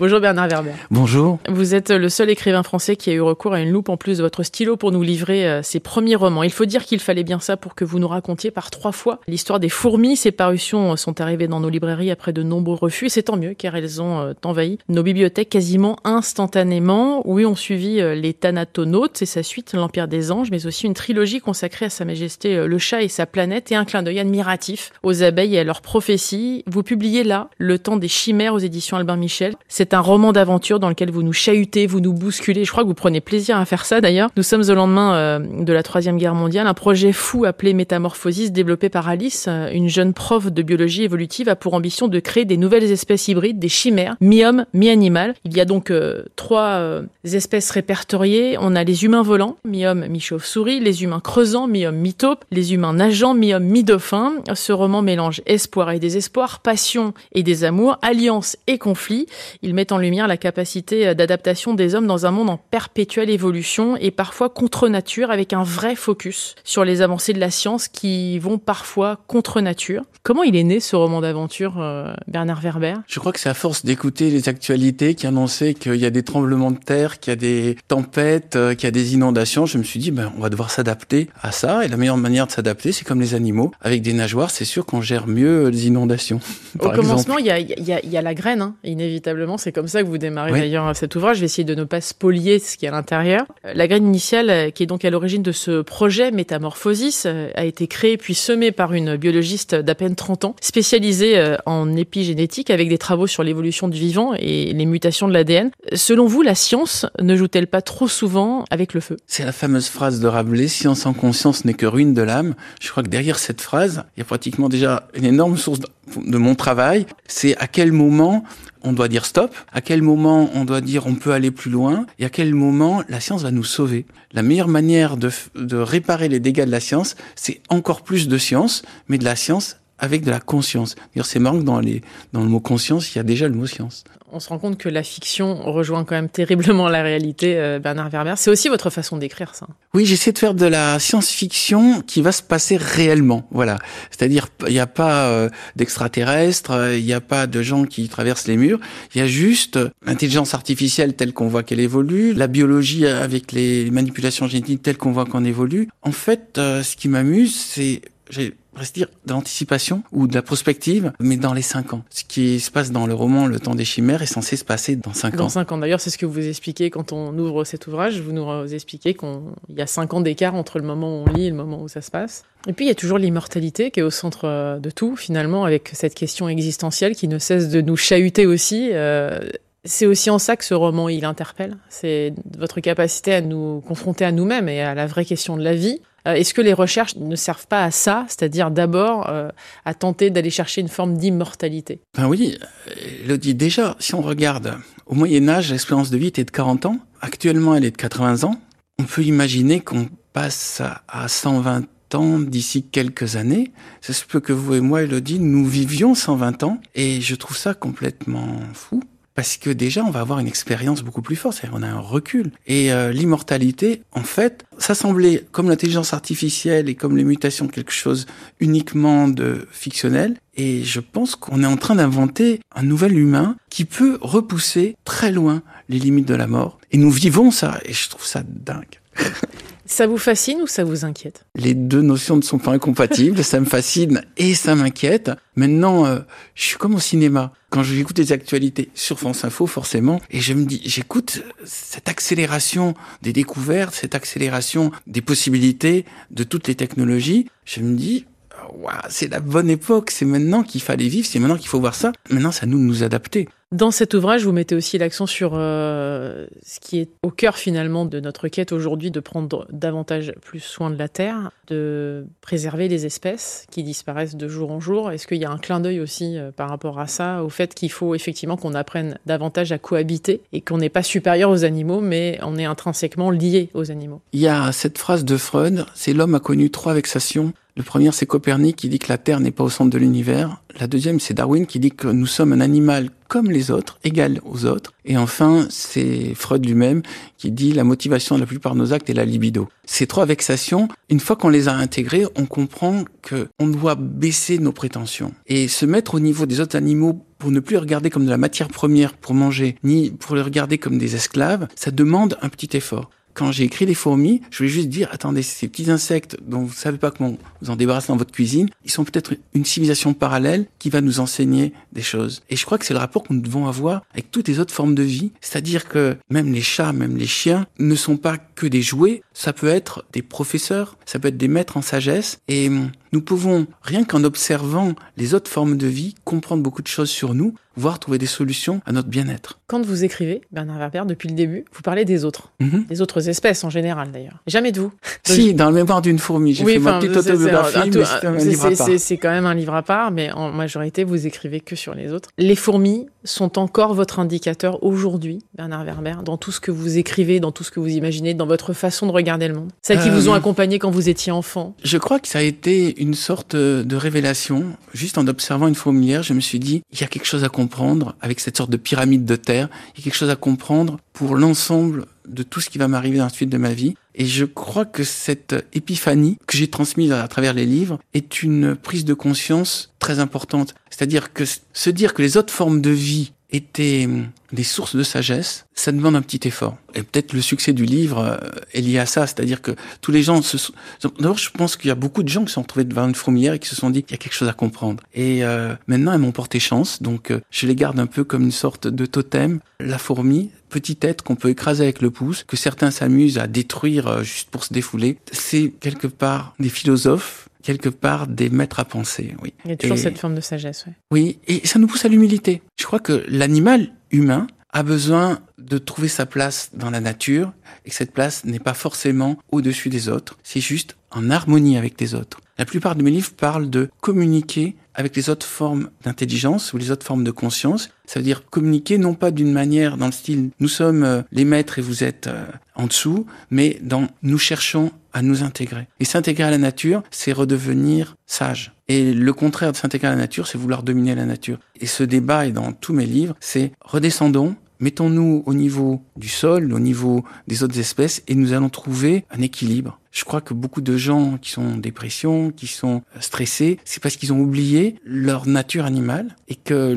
Bonjour Bernard Werber. Bonjour. Vous êtes le seul écrivain français qui a eu recours à une loupe en plus de votre stylo pour nous livrer euh, ses premiers romans. Il faut dire qu'il fallait bien ça pour que vous nous racontiez par trois fois l'histoire des fourmis. Ces parutions sont arrivées dans nos librairies après de nombreux refus et c'est tant mieux car elles ont euh, envahi nos bibliothèques quasiment instantanément. Oui, on suivi euh, les Thanatonautes et sa suite l'Empire des Anges, mais aussi une trilogie consacrée à Sa Majesté le chat et sa planète et un clin d'œil admiratif aux abeilles et à leurs prophéties. Vous publiez là Le temps des chimères aux éditions Albin Michel. C'est un roman d'aventure dans lequel vous nous chahutez, vous nous bousculez. Je crois que vous prenez plaisir à faire ça d'ailleurs. Nous sommes au lendemain euh, de la Troisième Guerre mondiale. Un projet fou appelé Métamorphosis, développé par Alice, euh, une jeune prof de biologie évolutive, a pour ambition de créer des nouvelles espèces hybrides, des chimères, mi-homme, mi-animal. Il y a donc euh, trois espèces répertoriées. On a les humains volants, mi-homme, mi-chauve-souris, les humains creusants, mi-homme, mi-taupe, les humains nageants, mi-homme, mi-dauphin. Ce roman mélange espoir et désespoir, passion et des amours, alliance et conflit. Met en lumière la capacité euh, d'adaptation des hommes dans un monde en perpétuelle évolution et parfois contre nature avec un vrai focus sur les avancées de la science qui vont parfois contre nature. Comment il est né ce roman d'aventure, euh, Bernard Werber? Je crois que c'est à force d'écouter les actualités qui annonçaient qu'il y a des tremblements de terre, qu'il y a des tempêtes, euh, qu'il y a des inondations. Je me suis dit, ben, on va devoir s'adapter à ça. Et la meilleure manière de s'adapter, c'est comme les animaux. Avec des nageoires, c'est sûr qu'on gère mieux les inondations. Au commencement, il y a, y, a, y a, la graine, hein, inévitablement. C'est comme ça que vous démarrez d'ailleurs cet ouvrage. Je vais essayer de ne pas spolier ce qui est à l'intérieur. Euh, la graine initiale, qui est donc à l'origine de ce projet Métamorphosis, a été créée puis semée par une biologiste d'à peine 30 ans, spécialisée euh, en épigénétique avec des travaux sur l'évolution du vivant et les mutations de l'ADN. Selon vous, la science ne joue-t-elle pas trop souvent avec le feu? C'est la fameuse phrase de Rabelais, science en conscience n'est que ruine de l'âme. Je crois que derrière cette phrase, il y a pratiquement déjà une énorme source de mon travail. C'est à quel moment on doit dire stop, à quel moment on doit dire on peut aller plus loin, et à quel moment la science va nous sauver. La meilleure manière de, réparer les dégâts de la science, c'est encore plus de science, mais de la science avec de la conscience. D'ailleurs, c'est marrant que dans, les, dans le mot conscience, il y a déjà le mot science. On se rend compte que la fiction rejoint quand même terriblement la réalité, euh, Bernard Werber. C'est aussi votre façon d'écrire ça. Oui, j'essaie de faire de la science-fiction qui va se passer réellement. Voilà. C'est-à-dire, il n'y a pas euh, d'extraterrestres, il n'y a pas de gens qui traversent les murs. Il y a juste l'intelligence artificielle telle qu'on voit qu'elle évolue, la biologie avec les manipulations génétiques telles qu'on voit qu'on évolue. En fait, euh, ce qui m'amuse, c'est j'ai presque dire de l'anticipation ou de la prospective, mais dans les cinq ans. Ce qui se passe dans le roman Le temps des chimères est censé se passer dans cinq ans. Dans cinq ans. D'ailleurs, c'est ce que vous expliquez quand on ouvre cet ouvrage. Vous nous expliquez qu'il y a cinq ans d'écart entre le moment où on lit et le moment où ça se passe. Et puis, il y a toujours l'immortalité qui est au centre euh, de tout, finalement, avec cette question existentielle qui ne cesse de nous chahuter aussi. Euh, c'est aussi en ça que ce roman il interpelle. C'est votre capacité à nous confronter à nous-mêmes et à la vraie question de la vie. Euh, est-ce que les recherches ne servent pas à ça, c'est-à-dire d'abord euh, à tenter d'aller chercher une forme d'immortalité? Ben oui, Elodie, déjà, si on regarde, au Moyen Âge, l'espérance de vie était de 40 ans, actuellement elle est de 80 ans, on peut imaginer qu'on passe à 120 ans d'ici quelques années. Ça se peut que vous et moi, Elodie, nous vivions 120 ans, et je trouve ça complètement fou parce que déjà on va avoir une expérience beaucoup plus forte, on a un recul. Et euh, l'immortalité, en fait, ça semblait comme l'intelligence artificielle et comme les mutations quelque chose uniquement de fictionnel. Et je pense qu'on est en train d'inventer un nouvel humain qui peut repousser très loin les limites de la mort. Et nous vivons ça, et je trouve ça dingue. Ça vous fascine ou ça vous inquiète? Les deux notions ne sont pas incompatibles. ça me fascine et ça m'inquiète. Maintenant, euh, je suis comme au cinéma. Quand j'écoute les actualités sur France Info, forcément, et je me dis, j'écoute cette accélération des découvertes, cette accélération des possibilités de toutes les technologies. Je me dis, c'est la bonne époque, c'est maintenant qu'il fallait vivre, c'est maintenant qu'il faut voir ça. Maintenant, c'est à nous de nous adapter. Dans cet ouvrage, vous mettez aussi l'accent sur euh, ce qui est au cœur finalement de notre quête aujourd'hui, de prendre davantage plus soin de la Terre, de préserver les espèces qui disparaissent de jour en jour. Est-ce qu'il y a un clin d'œil aussi euh, par rapport à ça, au fait qu'il faut effectivement qu'on apprenne davantage à cohabiter et qu'on n'est pas supérieur aux animaux, mais on est intrinsèquement lié aux animaux? Il y a cette phrase de Freud, c'est l'homme a connu trois vexations Le premier, c'est Copernic qui dit que la Terre n'est pas au centre de l'univers. La deuxième, c'est Darwin qui dit que nous sommes un animal comme les autres, égal aux autres. Et enfin, c'est Freud lui-même qui dit la motivation de la plupart de nos actes est la libido. Ces trois vexations, une fois qu'on les a intégrées, on comprend que on doit baisser nos prétentions et se mettre au niveau des autres animaux pour ne plus les regarder comme de la matière première pour manger, ni pour les regarder comme des esclaves, ça demande un petit effort quand j'ai écrit les fourmis, je voulais juste dire, attendez, ces petits insectes dont vous savez pas comment vous en débarrasser dans votre cuisine, ils sont peut-être une civilisation parallèle qui va nous enseigner des choses. Et je crois que c'est le rapport que nous devons avoir avec toutes les autres formes de vie. C'est-à-dire que même les chats, même les chiens ne sont pas que des jouets. Ça peut être des professeurs, ça peut être des maîtres en sagesse. Et nous pouvons, rien qu'en observant les autres formes de vie, comprendre beaucoup de choses sur nous, voire trouver des solutions à notre bien-être. Quand vous écrivez, Bernard Werber, depuis le début, vous parlez des autres, Mhm. des autres espèces en général d'ailleurs. Jamais de vous. Si, dans le mémoire d'une fourmi, j'ai fait ma petite autobiographie, C'est quand même un livre à part, mais en majorité, vous écrivez que sur les autres. Les fourmis sont encore votre indicateur aujourd'hui, Bernard Werber, dans tout ce que vous écrivez, dans tout ce que vous imaginez, dans votre façon de regarder le monde. Celles qui Euh, vous ont accompagné quand vous étiez enfant. Je crois que ça a été une sorte de révélation. Juste en observant une fourmilière, je me suis dit, il y a quelque chose à comprendre avec cette sorte de pyramide de terre. Il y a quelque chose à comprendre pour l'ensemble de tout ce qui va m'arriver dans la suite de ma vie. Et je crois que cette épiphanie que j'ai transmise à travers les livres est une prise de conscience très importante. C'est-à-dire que se dire que les autres formes de vie étaient hum, des sources de sagesse, ça demande un petit effort. Et peut-être le succès du livre euh, est lié à ça, c'est-à-dire que tous les gens se sont... D'abord, je pense qu'il y a beaucoup de gens qui se sont retrouvés devant une fourmilière et qui se sont dit qu'il y a quelque chose à comprendre. Et euh, maintenant, elles m'ont porté chance, donc euh, je les garde un peu comme une sorte de totem. La fourmi, petit être qu'on peut écraser avec le pouce, que certains s'amusent à détruire euh, juste pour se défouler, c'est quelque part des philosophes quelque part des maîtres à penser, oui. Il y a toujours Et- cette forme de sagesse. ouais. Oui, et ça nous pousse à l'humilité. Je crois que l'animal humain a besoin de trouver sa place dans la nature et que cette place n'est pas forcément au-dessus des autres, c'est juste en harmonie avec les autres. La plupart de mes livres parlent de communiquer avec les autres formes d'intelligence ou les autres formes de conscience. Ça veut dire communiquer non pas d'une manière dans le style nous sommes euh, les maîtres et vous êtes euh, en dessous, mais dans nous cherchons à nous intégrer. Et s'intégrer à la nature, c'est redevenir sage. Et le contraire de s'intégrer à la nature, c'est vouloir dominer la nature. Et ce débat est dans tous mes livres, c'est redescendons, mettons-nous au niveau du sol, au niveau des autres espèces, et nous allons trouver un équilibre. Je crois que beaucoup de gens qui sont en dépression, qui sont euh, stressés, c'est parce qu'ils ont oublié leur nature animale et que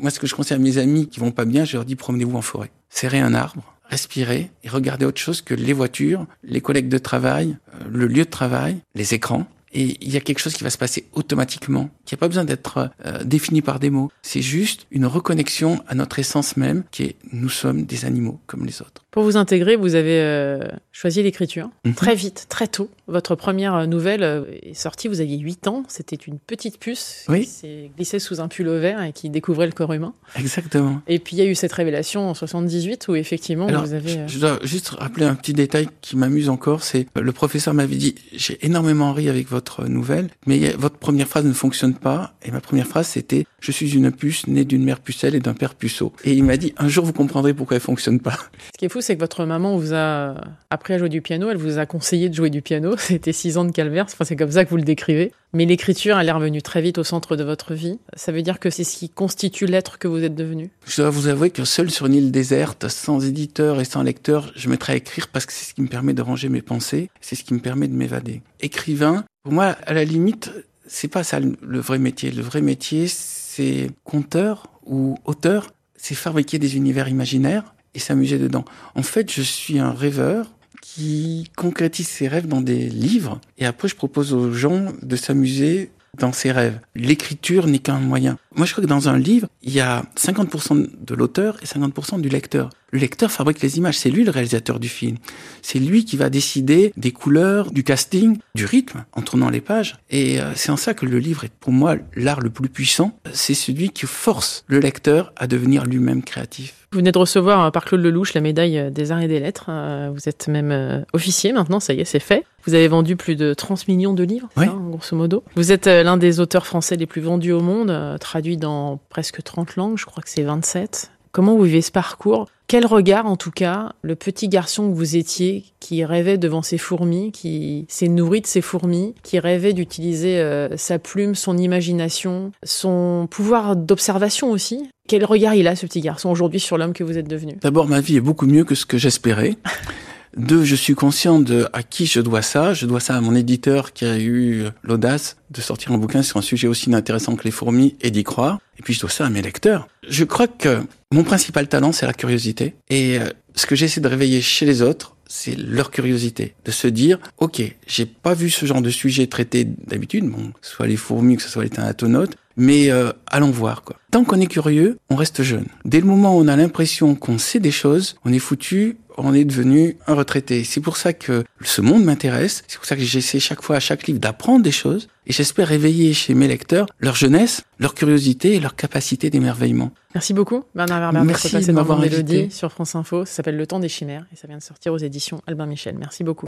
moi, ce que je conseille à mes amis qui vont pas bien, je leur dis promenez-vous en forêt, serrez un arbre, respirez et regardez autre chose que les voitures, les collègues de travail, euh, le lieu de travail, les écrans. Et il y a quelque chose qui va se passer automatiquement, qui n'a pas besoin d'être euh, défini par des mots. C'est juste une reconnexion à notre essence même, qui est nous sommes des animaux comme les autres. Pour vous intégrer, vous avez euh, choisi l'écriture Mhm. très vite, très tôt. Votre première euh, nouvelle est sortie, vous aviez 8 ans. C'était une petite puce Oui. qui s'est glissée sous un pull vert et qui découvrait le corps humain. Exactement. Et puis il y a eu cette révélation en 78 où effectivement Alors, vous avez. euh, Je dois juste rappeler un petit détail qui m'amuse encore, c'est le professeur m'avait dit j'ai énormément ri avec votre nouvelle, mais votre première phrase ne fonctionne pas. Et ma première phrase c'était je suis une puce née d'une mère pucelle et d'un père puceau. Et il m'a dit un jour vous comprendrez pourquoi elle fonctionne pas. Ce qui est fou, c'est que votre maman vous a appris à jouer du piano. Elle vous a conseillé de jouer du piano. C'était six ans de calvaire. Enfin, c'est comme ça que vous le décrivez. Mais l'écriture, elle est revenue très vite au centre de votre vie. Ça veut dire que c'est ce qui constitue l'être que vous êtes devenu. Je dois vous avouer que seul sur une île déserte, sans éditeur et sans lecteur, je mettrai à écrire parce que c'est ce qui me permet de ranger mes pensées, c'est ce qui me permet de m'évader. Écrivain, pour moi, à la limite, c'est pas ça le vrai métier. Le vrai métier, c'est conteur ou auteur, c'est fabriquer des univers imaginaires et s'amuser dedans. En fait, je suis un rêveur qui concrétise ses rêves dans des livres et après je propose aux gens de s'amuser dans ses rêves. L'écriture n'est qu'un moyen. Moi, je crois que dans un livre, il y a 50% de l'auteur et 50% du lecteur. Le lecteur fabrique les images, c'est lui le réalisateur du film. C'est lui qui va décider des couleurs, du casting, du rythme en tournant les pages. Et euh, c'est en ça que le livre est pour moi l'art le plus puissant. C'est celui qui force le lecteur à devenir lui-même créatif. Vous venez de recevoir euh, par Claude Lelouch la médaille euh, des arts et des lettres. Vous êtes même officier maintenant, ça y est, c'est fait. Vous avez vendu plus de 30 millions de livres, Oui. hein, grosso modo. Vous êtes l'un des auteurs français les plus vendus au monde, traduit dans presque 30 langues, je crois que c'est 27. Comment vous vivez ce parcours? Quel regard, en tout cas, le petit garçon que vous étiez, qui rêvait devant ses fourmis, qui s'est nourri de ses fourmis, qui rêvait d'utiliser euh, sa plume, son imagination, son pouvoir d'observation aussi? Quel regard il a, ce petit garçon, aujourd'hui, sur l'homme que vous êtes devenu? D'abord, ma vie est beaucoup mieux que ce que j'espérais. Deux, je suis conscient de à qui je dois ça. Je dois ça à mon éditeur qui a eu l'audace de sortir un bouquin sur un sujet aussi intéressant que les fourmis et d'y croire. Et puis je dois ça à mes lecteurs. Je crois que mon principal talent, c'est la curiosité. Et euh, ce que j'essaie de réveiller chez les autres, c'est leur curiosité, de se dire, ok, j'ai pas vu ce genre de sujet traité d'habitude, bon, que ce soit les fourmis, que ce soit les thanatonautes, mais euh, allons voir quoi. Tant qu'on est curieux, on reste jeune. Dès le moment où on a l'impression qu'on sait des choses, on est foutu, on est devenu un retraité. C'est pour ça que ce monde m'intéresse. C'est pour ça que j'essaie chaque fois à chaque livre d'apprendre des choses. Et j'espère réveiller chez mes lecteurs leur jeunesse, leur curiosité et leur capacité d'émerveillement. Merci beaucoup, Bernard Werber. Merci de m'avoir Mélodie sur France Info. Ça s'appelle Le Temps des Chimères et ça vient de sortir aux éditions Albin Michel. Merci beaucoup.